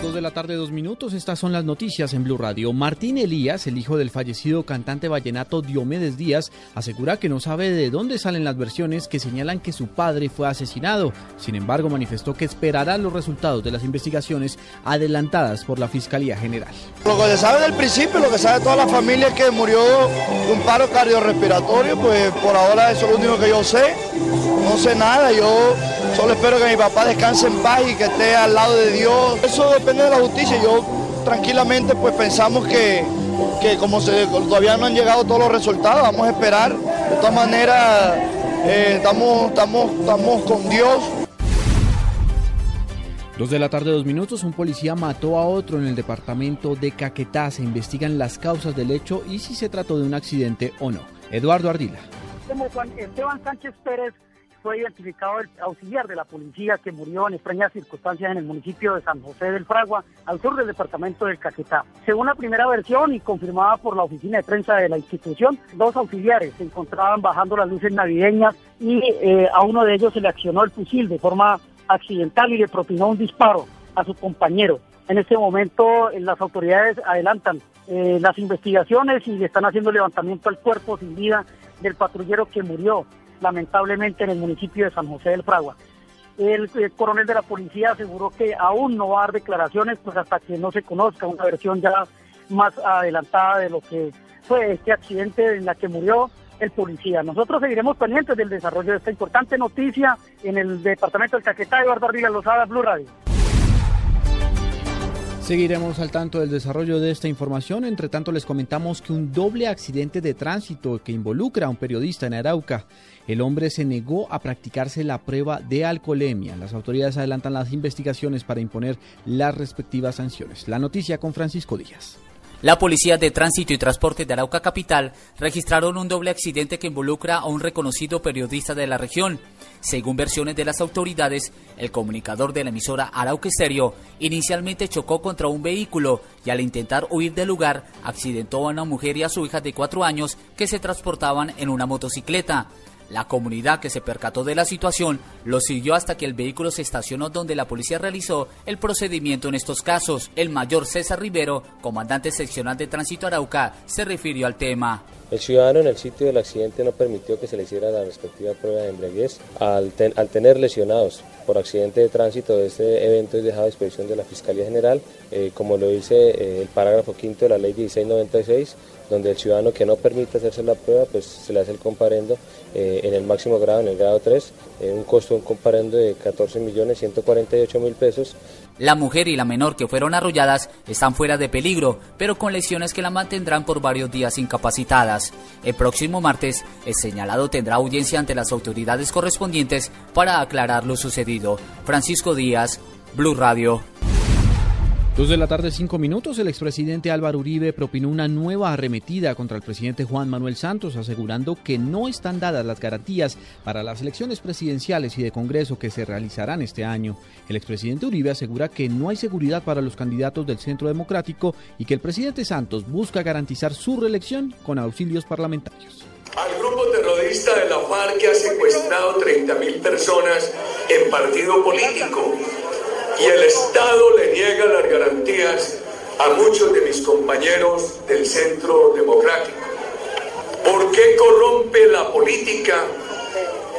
Son las 2 de la tarde, dos minutos. Estas son las noticias en Blue Radio. Martín Elías, el hijo del fallecido cantante vallenato Diomedes Díaz, asegura que no sabe de dónde salen las versiones que señalan que su padre fue asesinado. Sin embargo, manifestó que esperará los resultados de las investigaciones adelantadas por la Fiscalía General. Lo que se sabe del principio, lo que sabe toda la familia es que murió de un paro cardiorrespiratorio, pues por ahora eso es lo único que yo sé. No sé nada, yo solo espero que mi papá descanse en paz y que esté al lado de Dios. Eso depende de la justicia. Yo tranquilamente pues pensamos que, que como se, todavía no han llegado todos los resultados, vamos a esperar. De todas maneras, eh, estamos, estamos, estamos con Dios. Dos de la tarde, dos minutos, un policía mató a otro en el departamento de Caquetá. Se investigan las causas del hecho y si se trató de un accidente o no. Eduardo Ardila. Como Juan Esteban Sánchez Pérez fue identificado el auxiliar de la policía que murió en extrañas circunstancias en el municipio de San José del Fragua, al sur del departamento del Caquetá. Según la primera versión y confirmada por la oficina de prensa de la institución, dos auxiliares se encontraban bajando las luces navideñas y eh, a uno de ellos se le accionó el fusil de forma accidental y le propinó un disparo a su compañero. En este momento eh, las autoridades adelantan eh, las investigaciones y le están haciendo levantamiento al cuerpo sin vida del patrullero que murió lamentablemente en el municipio de San José del Fragua. El, coronel de la policía aseguró que aún no va a dar declaraciones pues hasta que no se conozca una versión ya más adelantada de lo que fue este accidente en la que murió el policía. Nosotros seguiremos pendientes del desarrollo de esta importante noticia en el departamento del Caquetá, Eduardo Arriba Lozada, Blue Radio. Seguiremos al tanto del desarrollo de esta información. Entre tanto, les comentamos que un doble accidente de tránsito que involucra a un periodista en Arauca. El hombre se negó a practicarse la prueba de alcoholemia. Las autoridades adelantan las investigaciones para imponer las respectivas sanciones. La noticia con Francisco Díaz. La Policía de Tránsito y Transporte de Arauca Capital registraron un doble accidente que involucra a un reconocido periodista de la región. Según versiones de las autoridades, el comunicador de la emisora Arauca Estéreo inicialmente chocó contra un vehículo y al intentar huir del lugar accidentó a una mujer y a su hija de cuatro años que se transportaban en una motocicleta. La comunidad que se percató de la situación lo siguió hasta que el vehículo se estacionó donde la policía realizó el procedimiento en estos casos. El mayor César Rivero, comandante seccional de Tránsito Arauca, se refirió al tema. El ciudadano en el sitio del accidente no permitió que se le hiciera la respectiva prueba de embriaguez. Al, al tener lesionados por accidente de tránsito, este evento es dejado a disposición de la Fiscalía General, eh, como lo dice eh, el parágrafo quinto de la Ley 1696, donde el ciudadano que no permite hacerse la prueba, pues se le hace el comparendo eh, en el máximo grado, en el grado 3, un costo de un comparendo de 14.148.000 pesos. La mujer y la menor que fueron arrolladas están fuera de peligro, pero con lesiones que la mantendrán por varios días incapacitadas. El próximo martes, el señalado tendrá audiencia ante las autoridades correspondientes para aclarar lo sucedido. Francisco Díaz, Blue Radio. Dos de la tarde, cinco minutos, el expresidente Álvaro Uribe propinó una nueva arremetida contra el presidente Juan Manuel Santos, asegurando que no están dadas las garantías para las elecciones presidenciales y de Congreso que se realizarán este año. El expresidente Uribe asegura que no hay seguridad para los candidatos del Centro Democrático y que el presidente Santos busca garantizar su reelección con auxilios parlamentarios. Al grupo terrorista de la FARC que ha secuestrado 30.000 personas en partido político y el Estado le niega las garantías a muchos de mis compañeros del Centro Democrático. ¿Por qué corrompe la política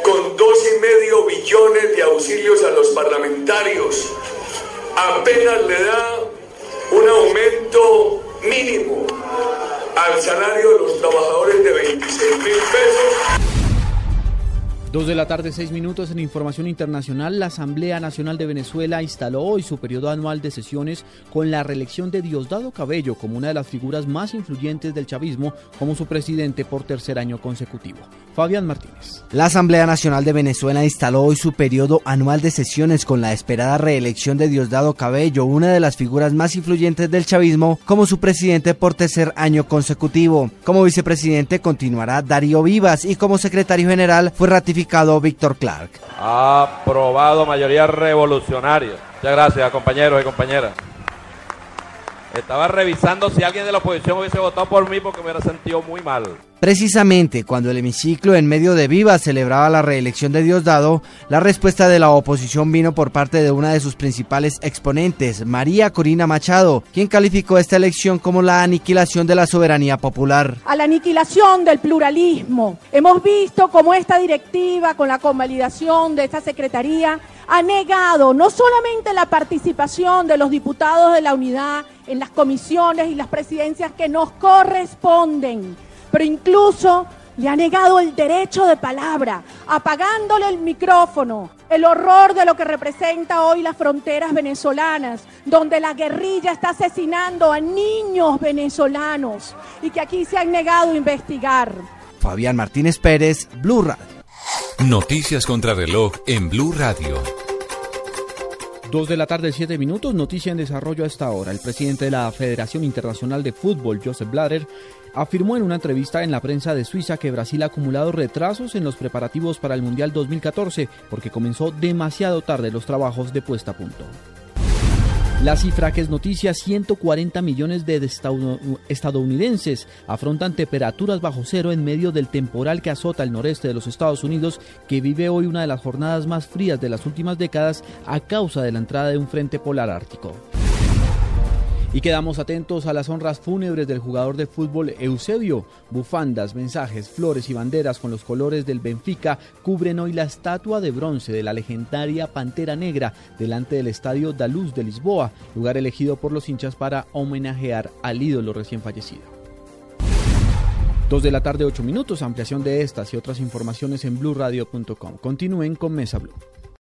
con dos y medio billones de auxilios a los parlamentarios? Apenas le da un aumento mínimo al salario de los trabajadores de 26 mil pesos. Dos de la tarde, seis minutos en información internacional. La Asamblea Nacional de Venezuela instaló hoy su periodo anual de sesiones con la reelección de Diosdado Cabello como una de las figuras más influyentes del chavismo como su presidente por tercer año consecutivo. Fabián Martínez. La Asamblea Nacional de Venezuela instaló hoy su periodo anual de sesiones con la esperada reelección de Diosdado Cabello, una de las figuras más influyentes del chavismo, como su presidente por tercer año consecutivo. Como vicepresidente continuará Darío Vivas y como secretario general fue ratificado Víctor Clark. Aprobado mayoría revolucionaria. Muchas gracias, compañeros y compañeras. Estaba revisando si alguien de la oposición hubiese votado por mí porque me hubiera sentido muy mal. Precisamente cuando el hemiciclo en medio de Viva celebraba la reelección de Diosdado, la respuesta de la oposición vino por parte de una de sus principales exponentes, María Corina Machado, quien calificó esta elección como la aniquilación de la soberanía popular. A la aniquilación del pluralismo. Hemos visto cómo esta directiva, con la convalidación de esta secretaría, ha negado no solamente la participación de los diputados de la unidad en las comisiones y las presidencias que nos corresponden, pero incluso le ha negado el derecho de palabra, apagándole el micrófono, el horror de lo que representa hoy las fronteras venezolanas, donde la guerrilla está asesinando a niños venezolanos y que aquí se han negado a investigar. Fabián Martínez Pérez, Blue Radio. Noticias contra reloj en Blue Radio. Dos de la tarde, siete minutos. Noticia en desarrollo a esta hora. El presidente de la Federación Internacional de Fútbol, Joseph Blatter, afirmó en una entrevista en la prensa de Suiza que Brasil ha acumulado retrasos en los preparativos para el Mundial 2014 porque comenzó demasiado tarde los trabajos de puesta a punto. La cifra que es noticia, 140 millones de estadounidenses afrontan temperaturas bajo cero en medio del temporal que azota el noreste de los Estados Unidos, que vive hoy una de las jornadas más frías de las últimas décadas a causa de la entrada de un frente polar ártico. Y quedamos atentos a las honras fúnebres del jugador de fútbol Eusebio. Bufandas, mensajes, flores y banderas con los colores del Benfica cubren hoy la estatua de bronce de la legendaria Pantera Negra delante del estadio da Luz de Lisboa, lugar elegido por los hinchas para homenajear al ídolo recién fallecido. Dos de la tarde, ocho minutos. Ampliación de estas y otras informaciones en blurradio.com. Continúen con Mesa Blue.